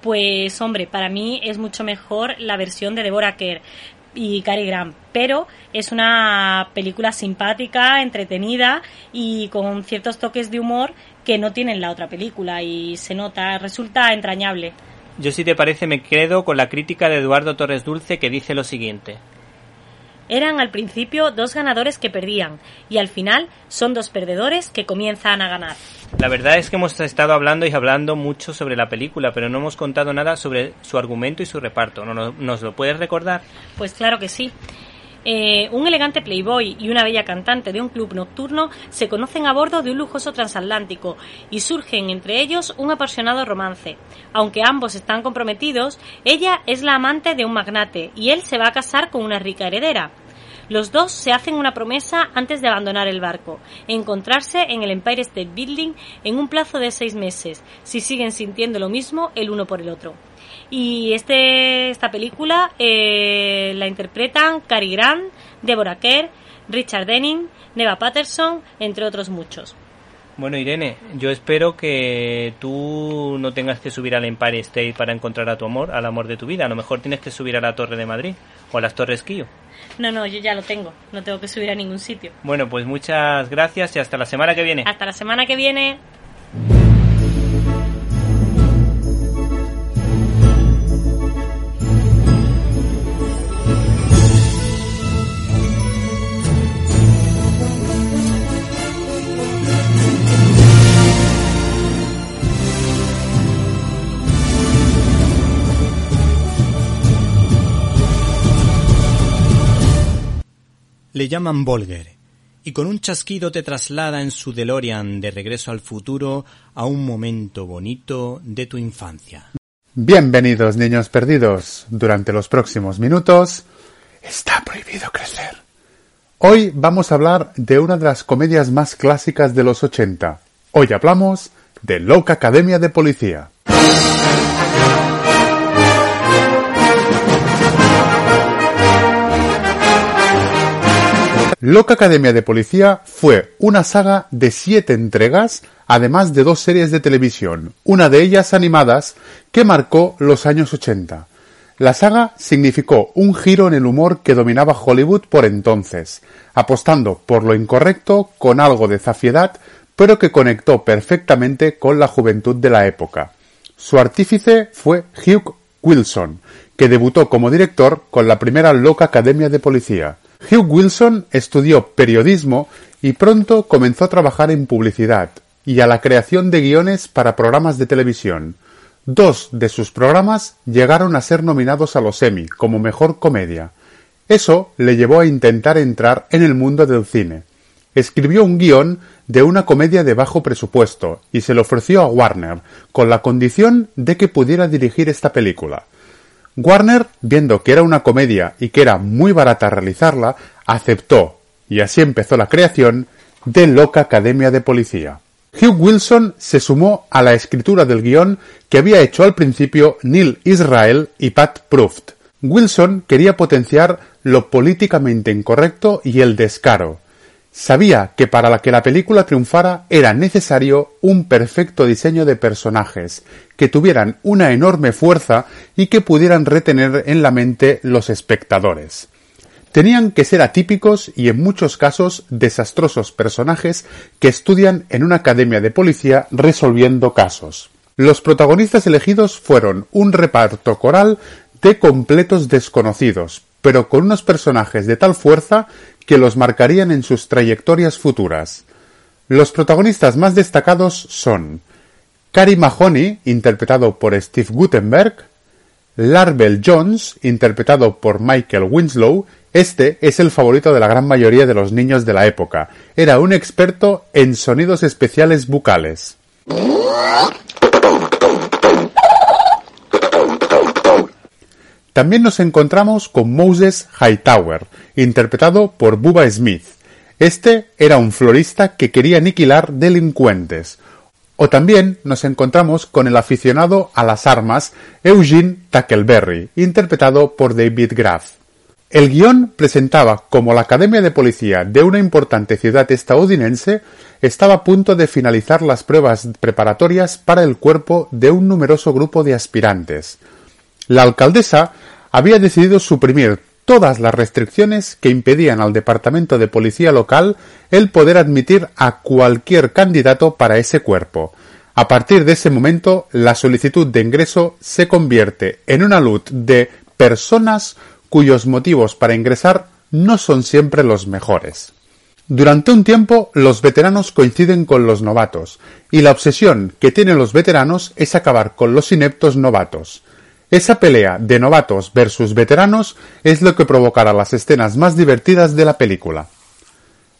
Pues hombre, para mí es mucho mejor la versión de Deborah Kerr y Cary Grant, pero es una película simpática, entretenida y con ciertos toques de humor que no tienen la otra película y se nota, resulta entrañable. Yo si te parece me quedo con la crítica de Eduardo Torres Dulce que dice lo siguiente. Eran al principio dos ganadores que perdían y al final son dos perdedores que comienzan a ganar. La verdad es que hemos estado hablando y hablando mucho sobre la película, pero no hemos contado nada sobre su argumento y su reparto. ¿Nos lo puedes recordar? Pues claro que sí. Eh, un elegante playboy y una bella cantante de un club nocturno se conocen a bordo de un lujoso transatlántico y surgen entre ellos un apasionado romance. Aunque ambos están comprometidos, ella es la amante de un magnate y él se va a casar con una rica heredera. Los dos se hacen una promesa antes de abandonar el barco, encontrarse en el Empire State Building en un plazo de seis meses, si siguen sintiendo lo mismo el uno por el otro. Y este, esta película eh, la interpretan Cary Grant, Deborah Kerr, Richard Denning, Neva Patterson, entre otros muchos. Bueno, Irene, yo espero que tú no tengas que subir al Empire State para encontrar a tu amor, al amor de tu vida. A lo mejor tienes que subir a la Torre de Madrid o a las Torres Quillo. No, no, yo ya lo tengo. No tengo que subir a ningún sitio. Bueno, pues muchas gracias y hasta la semana que viene. Hasta la semana que viene. Le llaman Volger, y con un chasquido te traslada en su DeLorean de regreso al futuro a un momento bonito de tu infancia. Bienvenidos, niños perdidos. Durante los próximos minutos, está prohibido crecer. Hoy vamos a hablar de una de las comedias más clásicas de los 80. Hoy hablamos de Loca Academia de Policía. Loca Academia de Policía fue una saga de siete entregas, además de dos series de televisión, una de ellas animadas, que marcó los años 80. La saga significó un giro en el humor que dominaba Hollywood por entonces, apostando por lo incorrecto con algo de zafiedad, pero que conectó perfectamente con la juventud de la época. Su artífice fue Hugh Wilson, que debutó como director con la primera Loca Academia de Policía. Hugh Wilson estudió periodismo y pronto comenzó a trabajar en publicidad y a la creación de guiones para programas de televisión. Dos de sus programas llegaron a ser nominados a los Emmy como mejor comedia. Eso le llevó a intentar entrar en el mundo del cine. Escribió un guion de una comedia de bajo presupuesto y se lo ofreció a Warner, con la condición de que pudiera dirigir esta película. Warner, viendo que era una comedia y que era muy barata realizarla, aceptó, y así empezó la creación de Loca Academia de Policía. Hugh Wilson se sumó a la escritura del guion que había hecho al principio Neil Israel y Pat Proft. Wilson quería potenciar lo políticamente incorrecto y el descaro, Sabía que para que la película triunfara era necesario un perfecto diseño de personajes, que tuvieran una enorme fuerza y que pudieran retener en la mente los espectadores. Tenían que ser atípicos y en muchos casos desastrosos personajes que estudian en una academia de policía resolviendo casos. Los protagonistas elegidos fueron un reparto coral de completos desconocidos, pero con unos personajes de tal fuerza que los marcarían en sus trayectorias futuras. Los protagonistas más destacados son Cary Mahoney, interpretado por Steve Gutenberg, Larbel Jones, interpretado por Michael Winslow, este es el favorito de la gran mayoría de los niños de la época. Era un experto en sonidos especiales bucales. También nos encontramos con Moses Hightower, interpretado por Bubba Smith. Este era un florista que quería aniquilar delincuentes. O también nos encontramos con el aficionado a las armas Eugene Tackleberry, interpretado por David Graff. El guion presentaba como la Academia de Policía de una importante ciudad estadounidense estaba a punto de finalizar las pruebas preparatorias para el cuerpo de un numeroso grupo de aspirantes. La alcaldesa había decidido suprimir todas las restricciones que impedían al Departamento de Policía local el poder admitir a cualquier candidato para ese cuerpo. A partir de ese momento, la solicitud de ingreso se convierte en una luz de personas cuyos motivos para ingresar no son siempre los mejores. Durante un tiempo los veteranos coinciden con los novatos, y la obsesión que tienen los veteranos es acabar con los ineptos novatos. Esa pelea de novatos versus veteranos es lo que provocará las escenas más divertidas de la película.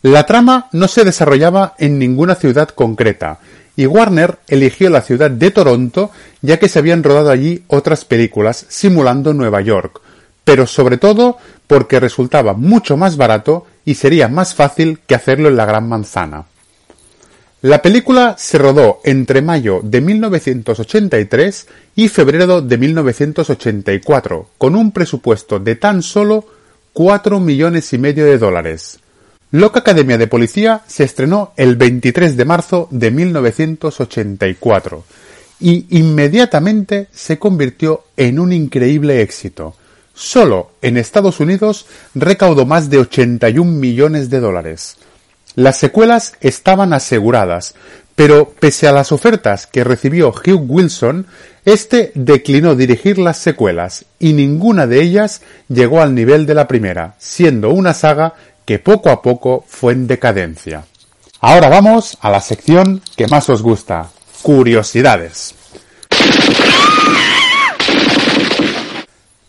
La trama no se desarrollaba en ninguna ciudad concreta, y Warner eligió la ciudad de Toronto ya que se habían rodado allí otras películas simulando Nueva York, pero sobre todo porque resultaba mucho más barato y sería más fácil que hacerlo en la Gran Manzana. La película se rodó entre mayo de 1983 y febrero de 1984, con un presupuesto de tan solo 4 millones y medio de dólares. Loca Academia de Policía se estrenó el 23 de marzo de 1984 y inmediatamente se convirtió en un increíble éxito. Solo en Estados Unidos recaudó más de 81 millones de dólares. Las secuelas estaban aseguradas, pero pese a las ofertas que recibió Hugh Wilson, este declinó dirigir las secuelas y ninguna de ellas llegó al nivel de la primera, siendo una saga que poco a poco fue en decadencia. Ahora vamos a la sección que más os gusta, curiosidades.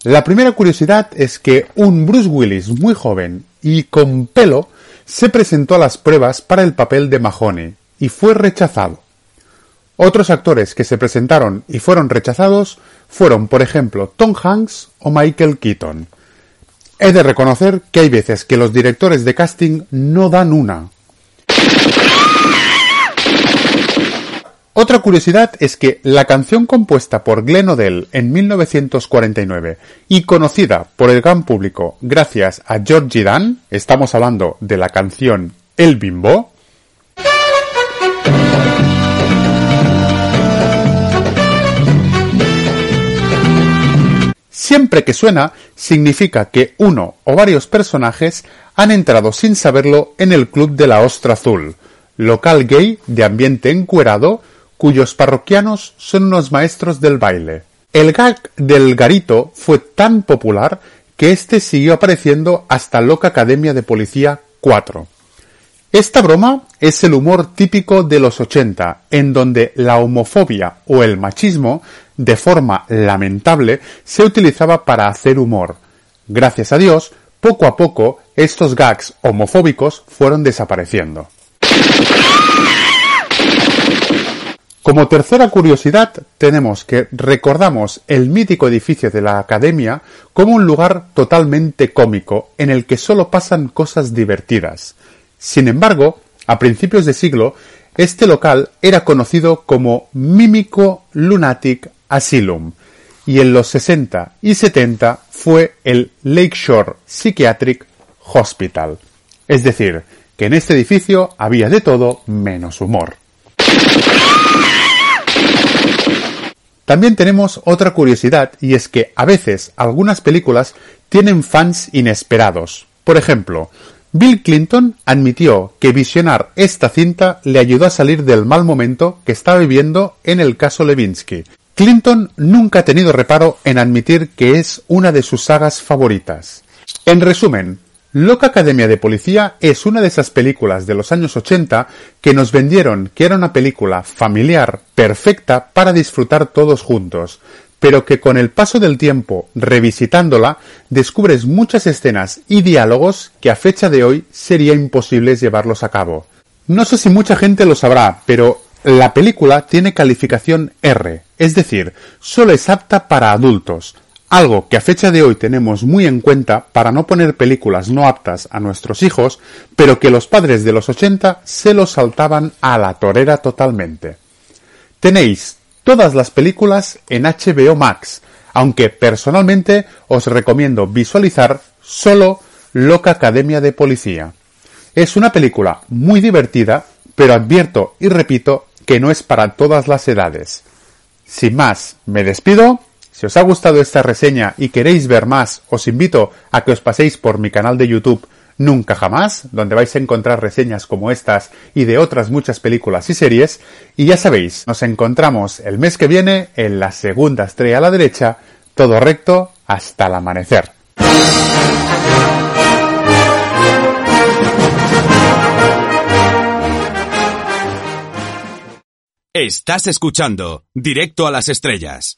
La primera curiosidad es que un Bruce Willis muy joven y con pelo se presentó a las pruebas para el papel de Mahoney y fue rechazado. Otros actores que se presentaron y fueron rechazados fueron, por ejemplo, Tom Hanks o Michael Keaton. He de reconocer que hay veces que los directores de casting no dan una, Otra curiosidad es que la canción compuesta por Glenn Odell en 1949 y conocida por el gran público gracias a Georgie Dan, estamos hablando de la canción El Bimbo, Siempre que suena, significa que uno o varios personajes han entrado sin saberlo en el Club de la Ostra Azul, local gay de ambiente encuerado cuyos parroquianos son unos maestros del baile. El gag del garito fue tan popular que este siguió apareciendo hasta Loca Academia de Policía 4. Esta broma es el humor típico de los 80, en donde la homofobia o el machismo, de forma lamentable, se utilizaba para hacer humor. Gracias a Dios, poco a poco estos gags homofóbicos fueron desapareciendo. Como tercera curiosidad, tenemos que recordamos el mítico edificio de la Academia como un lugar totalmente cómico en el que solo pasan cosas divertidas. Sin embargo, a principios de siglo, este local era conocido como Mímico Lunatic Asylum y en los 60 y 70 fue el Lakeshore Psychiatric Hospital. Es decir, que en este edificio había de todo menos humor. También tenemos otra curiosidad y es que a veces algunas películas tienen fans inesperados. Por ejemplo, Bill Clinton admitió que visionar esta cinta le ayudó a salir del mal momento que estaba viviendo en el caso Levinsky. Clinton nunca ha tenido reparo en admitir que es una de sus sagas favoritas. En resumen, Loca Academia de Policía es una de esas películas de los años 80 que nos vendieron que era una película familiar perfecta para disfrutar todos juntos, pero que con el paso del tiempo, revisitándola, descubres muchas escenas y diálogos que a fecha de hoy sería imposible llevarlos a cabo. No sé si mucha gente lo sabrá, pero la película tiene calificación R, es decir, solo es apta para adultos, algo que a fecha de hoy tenemos muy en cuenta para no poner películas no aptas a nuestros hijos, pero que los padres de los 80 se lo saltaban a la torera totalmente. Tenéis todas las películas en HBO Max, aunque personalmente os recomiendo visualizar solo Loca Academia de Policía. Es una película muy divertida, pero advierto y repito que no es para todas las edades. Sin más, me despido si os ha gustado esta reseña y queréis ver más, os invito a que os paséis por mi canal de YouTube Nunca Jamás, donde vais a encontrar reseñas como estas y de otras muchas películas y series. Y ya sabéis, nos encontramos el mes que viene en la segunda estrella a la derecha, todo recto hasta el amanecer. Estás escuchando Directo a las Estrellas.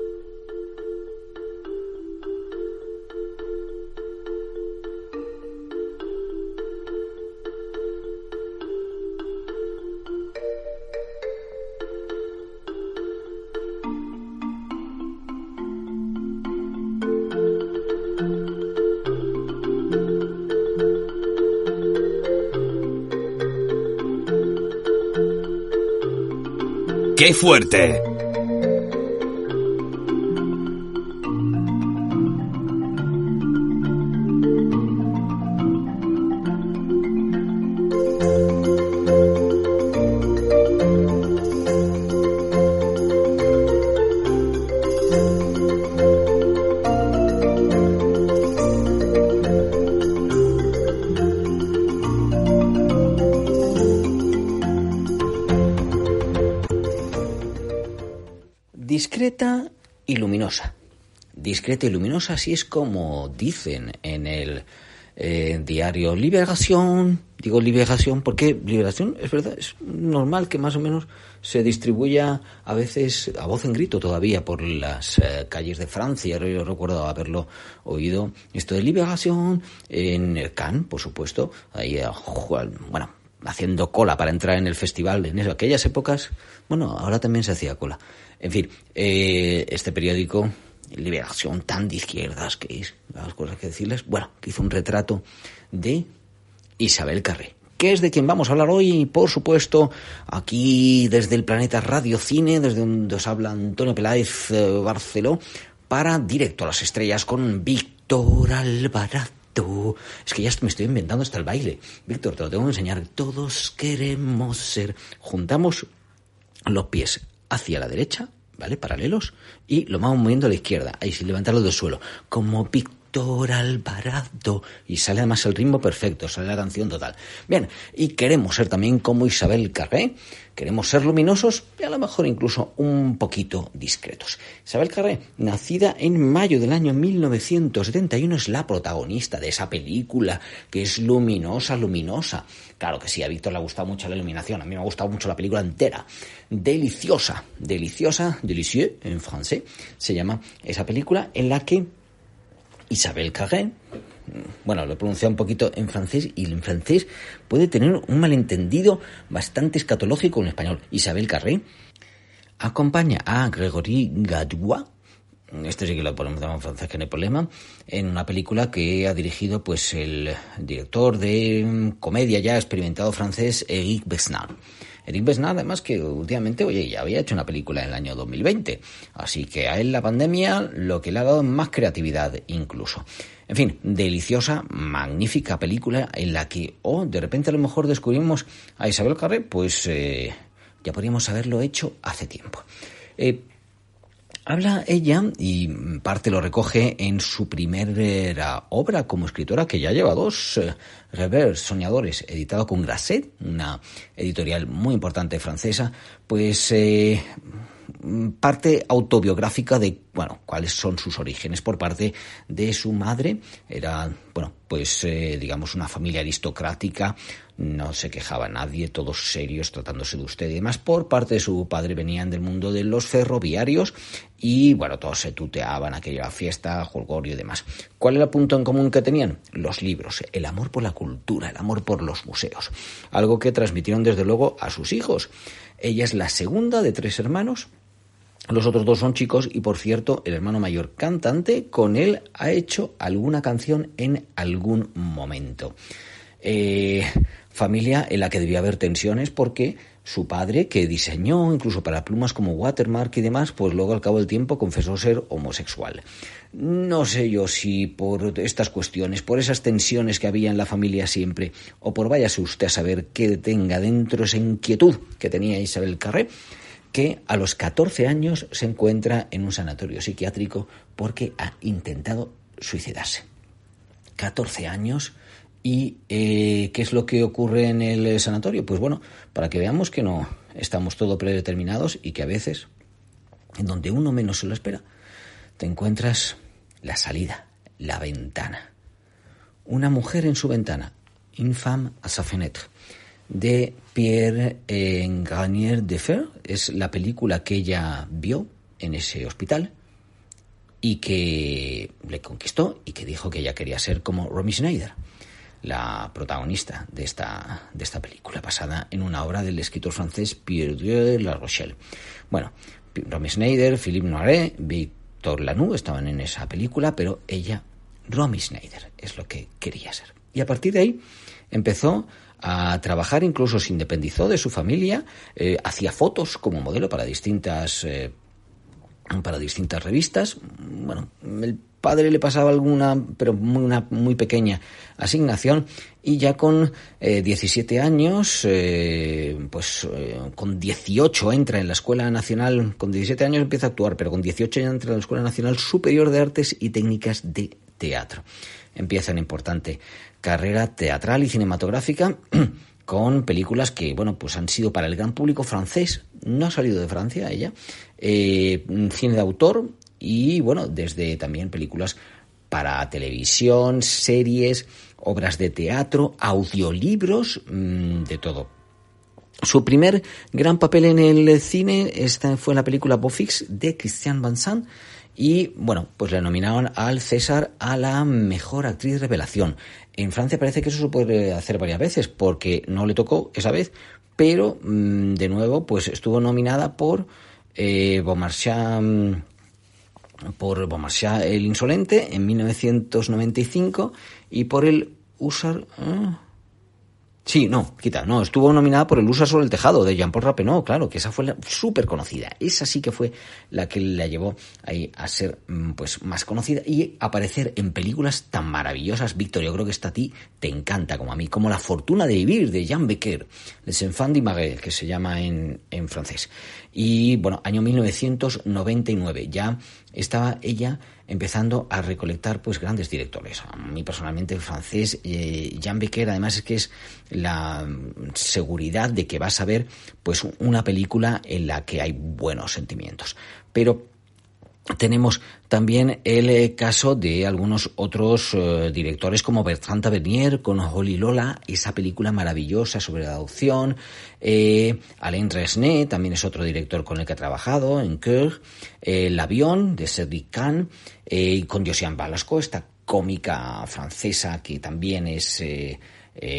¡Qué fuerte! Y luminosa, así es como dicen en el eh, diario Liberación. Digo Liberación porque Liberación es verdad, es normal que más o menos se distribuya a veces a voz en grito todavía por las eh, calles de Francia. Yo recuerdo haberlo oído. Esto de Liberación en Cannes, por supuesto, ahí, eh, bueno, haciendo cola para entrar en el festival en aquellas épocas. Bueno, ahora también se hacía cola. En fin, este periódico liberación tan de izquierdas que es, las cosas que decirles. Bueno, que hizo un retrato de Isabel Carré, que es de quien vamos a hablar hoy, por supuesto, aquí desde el planeta Radio Cine, desde donde os habla Antonio Peláez eh, Barceló, para Directo a las Estrellas con Víctor Alvarado. Es que ya me estoy inventando hasta el baile. Víctor, te lo tengo que enseñar. Todos queremos ser. Juntamos los pies hacia la derecha, ¿vale? Paralelos, y lo vamos moviendo a la izquierda, ahí sin levantarlo del suelo, como Víctor Alvarado, y sale además el ritmo perfecto, sale la canción total. Bien, y queremos ser también como Isabel Carré, queremos ser luminosos y a lo mejor incluso un poquito discretos. Isabel Carré, nacida en mayo del año 1971, es la protagonista de esa película que es luminosa, luminosa. Claro que sí, a Víctor le ha gustado mucho la iluminación, a mí me ha gustado mucho la película entera. Deliciosa, deliciosa, delicieux en francés, se llama esa película en la que Isabel Carré, bueno, lo pronuncia un poquito en francés y en francés puede tener un malentendido bastante escatológico en español. Isabel Carré acompaña a Gregory Gadouin, este sí que lo ponemos en francés que no hay problema, en una película que ha dirigido pues el director de comedia ya experimentado francés Eric Besnard. Eric Besnard, además, que últimamente, oye, ya había hecho una película en el año 2020. Así que a él la pandemia lo que le ha dado más creatividad incluso. En fin, deliciosa, magnífica película en la que, oh, de repente a lo mejor descubrimos a Isabel Carré, pues eh, ya podríamos haberlo hecho hace tiempo. Eh, Habla ella, y parte lo recoge en su primera obra como escritora, que ya lleva dos, eh, Revers Soñadores, editado con Grasset, una editorial muy importante francesa, pues eh, parte autobiográfica de, bueno, cuáles son sus orígenes por parte de su madre. Era, bueno, pues eh, digamos una familia aristocrática, no se quejaba nadie, todos serios tratándose de usted y demás. Por parte de su padre venían del mundo de los ferroviarios y, bueno, todos se tuteaban, aquella fiesta, jolgorio y demás. ¿Cuál era el punto en común que tenían? Los libros, el amor por la cultura, el amor por los museos. Algo que transmitieron desde luego a sus hijos. Ella es la segunda de tres hermanos los otros dos son chicos y, por cierto, el hermano mayor cantante, con él ha hecho alguna canción en algún momento. Eh, familia en la que debía haber tensiones porque su padre, que diseñó incluso para plumas como Watermark y demás, pues luego al cabo del tiempo confesó ser homosexual. No sé yo si por estas cuestiones, por esas tensiones que había en la familia siempre, o por váyase usted a saber qué tenga dentro esa inquietud que tenía Isabel Carré, que a los 14 años se encuentra en un sanatorio psiquiátrico porque ha intentado suicidarse. 14 años y eh, ¿qué es lo que ocurre en el sanatorio? Pues bueno, para que veamos que no estamos todo predeterminados y que a veces, en donde uno menos se lo espera, te encuentras la salida, la ventana. Una mujer en su ventana, infame à sa fenêtre de Pierre Garnier de Fer. Es la película que ella vio en ese hospital y que le conquistó y que dijo que ella quería ser como Romy Schneider, la protagonista de esta, de esta película, basada en una obra del escritor francés Pierre de La Rochelle. Bueno, Romy Schneider, Philippe Noiret, Victor Lanoux estaban en esa película, pero ella, Romy Schneider, es lo que quería ser. Y a partir de ahí empezó a trabajar, incluso se independizó de su familia, eh, hacía fotos como modelo para distintas, eh, para distintas revistas. Bueno, el padre le pasaba alguna, pero muy, una muy pequeña asignación y ya con 17 eh, años, pues con 18 entra en la Escuela Nacional, con 17 años empieza a actuar, pero con 18 entra en la Escuela Nacional Superior de Artes y Técnicas de Teatro. Empieza una importante carrera teatral y cinematográfica con películas que, bueno, pues han sido para el gran público francés, no ha salido de Francia ella, eh, cine de autor y, bueno, desde también películas para televisión, series, obras de teatro, audiolibros, mm, de todo. Su primer gran papel en el cine esta fue en la película Bofix de Christian Vincent y bueno, pues le nominaron al César a la mejor actriz revelación. En Francia parece que eso se puede hacer varias veces porque no le tocó esa vez, pero mm, de nuevo pues estuvo nominada por eh, Beaumarchais, por Beaumarchais el Insolente en 1995 y por el Usar... ¿eh? Sí, no, quita, no, estuvo nominada por El uso sobre el tejado de Jean-Paul Rappeneau, claro, que esa fue súper conocida. Esa sí que fue la que la llevó ahí a ser mm, pues más conocida y aparecer en películas tan maravillosas. Víctor, yo creo que esta a ti te encanta, como a mí, como La fortuna de vivir de Jean Becker, Les Enfants d'Imagué, que se llama en, en francés. Y bueno, año 1999, ya estaba ella empezando a recolectar pues grandes directores. A mí personalmente el francés eh, Jean Becker además es que es la seguridad de que vas a ver pues una película en la que hay buenos sentimientos. Pero tenemos también el eh, caso de algunos otros eh, directores como Bertrand Tavernier con Holly Lola, esa película maravillosa sobre la adopción. Eh, Alain Resnais también es otro director con el que ha trabajado en Coeur. El avión de Cedric Kahn con Josiane Balasco, esta cómica francesa que también es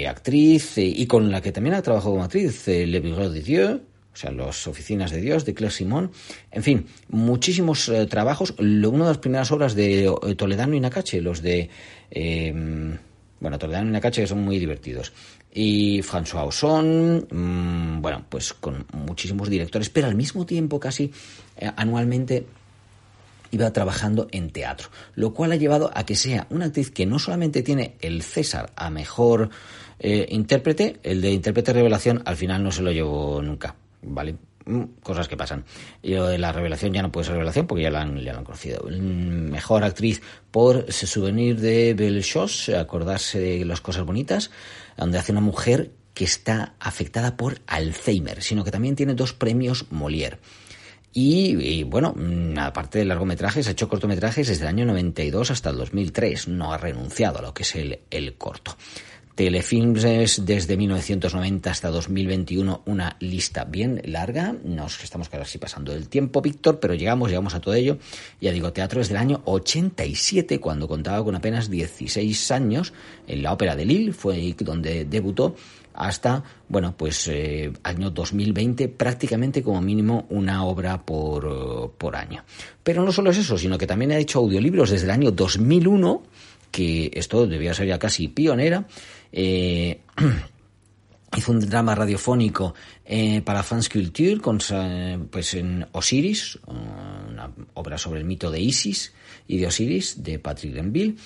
actriz y con la que también ha trabajado como actriz, Le Bureau de Dieu o sea, las oficinas de Dios, de Claire Simón, en fin, muchísimos eh, trabajos. una de las primeras obras de eh, Toledano y Nakache, los de... Em, bueno, Toledano y Nacache que son muy divertidos. Y François Ozon, mm, bueno, pues con muchísimos directores, pero al mismo tiempo casi eh, anualmente iba trabajando en teatro, lo cual ha llevado a que sea una actriz que no solamente tiene el César a mejor intérprete, el de intérprete revelación al final no se lo llevó nunca, ¿vale? Mm, cosas que pasan. Y lo de la revelación ya no puede ser revelación porque ya la han, ya han conocido. Mm, mejor actriz por ese souvenir de Belle acordarse de las cosas bonitas, donde hace una mujer que está afectada por Alzheimer, sino que también tiene dos premios Molière. Y, bueno, mm, aparte de largometrajes, ha hecho cortometrajes desde el año 92 hasta el 2003. No ha renunciado a lo que es el, el corto. Telefilms es desde 1990 hasta 2021 una lista bien larga. Nos estamos casi pasando el tiempo, Víctor, pero llegamos, llegamos a todo ello. Ya digo, teatro desde el año 87, cuando contaba con apenas 16 años. En la ópera de Lille fue donde debutó hasta, bueno, pues eh, año 2020, prácticamente como mínimo una obra por, por año. Pero no solo es eso, sino que también ha hecho audiolibros desde el año 2001 que esto debía ser ya casi pionera, eh, hizo un drama radiofónico eh, para France Culture con, pues en Osiris, una obra sobre el mito de Isis y de Osiris de Patrick Grenville.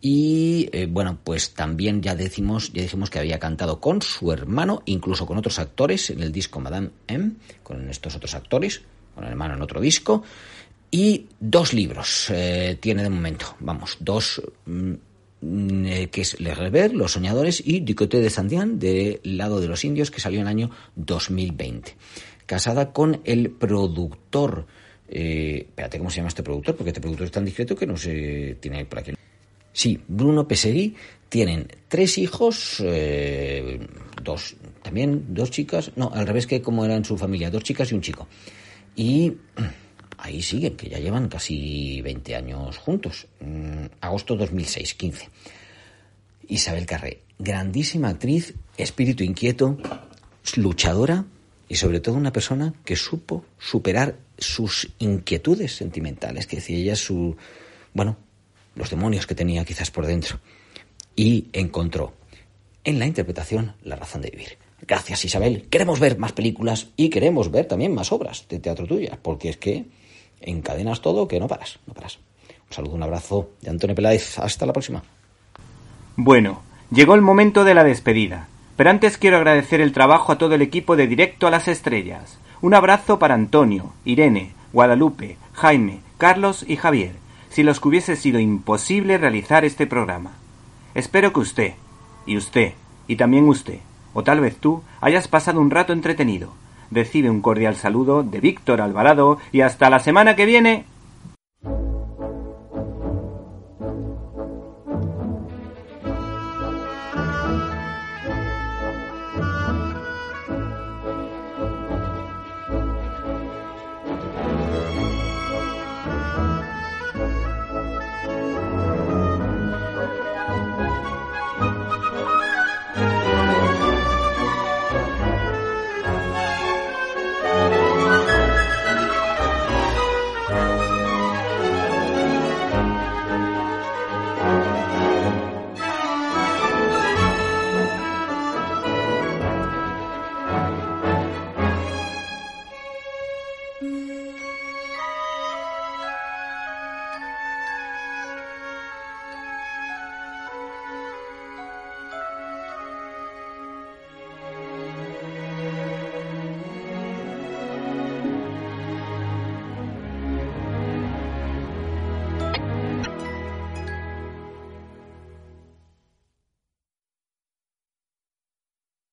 Y eh, bueno, pues también ya decimos, ya dijimos que había cantado con su hermano, incluso con otros actores en el disco Madame M, con estos otros actores, con el hermano en otro disco. Y dos libros tiene de momento, vamos, dos mm, que es Le Rever, Los Soñadores y Ducote de Sandián, del lado de los indios, que salió en el año 2020. Casada con el productor. Eh, espérate, ¿cómo se llama este productor? Porque este productor es tan discreto que no se tiene por aquí. Sí, Bruno Pesegui. Tienen tres hijos, eh, dos, también dos chicas, no, al revés que como era en su familia, dos chicas y un chico. Y ahí siguen, que ya llevan casi 20 años juntos. Mm, agosto 2006, 15. Isabel Carré, grandísima actriz, espíritu inquieto, luchadora y sobre todo una persona que supo superar sus inquietudes sentimentales, que decía ella su, bueno, los demonios que tenía quizás por dentro. Y encontró en la interpretación la razón de vivir. Gracias Isabel. Queremos ver más películas y queremos ver también más obras de teatro tuyas, porque es que encadenas todo que no paras, no paras. Un saludo, un abrazo de Antonio Peláez. Hasta la próxima. Bueno, llegó el momento de la despedida. Pero antes quiero agradecer el trabajo a todo el equipo de Directo a las Estrellas. Un abrazo para Antonio, Irene, Guadalupe, Jaime, Carlos y Javier, si los que hubiese sido imposible realizar este programa. Espero que usted, y usted, y también usted, o tal vez tú, hayas pasado un rato entretenido. Recibe un cordial saludo de Víctor Alvarado y hasta la semana que viene.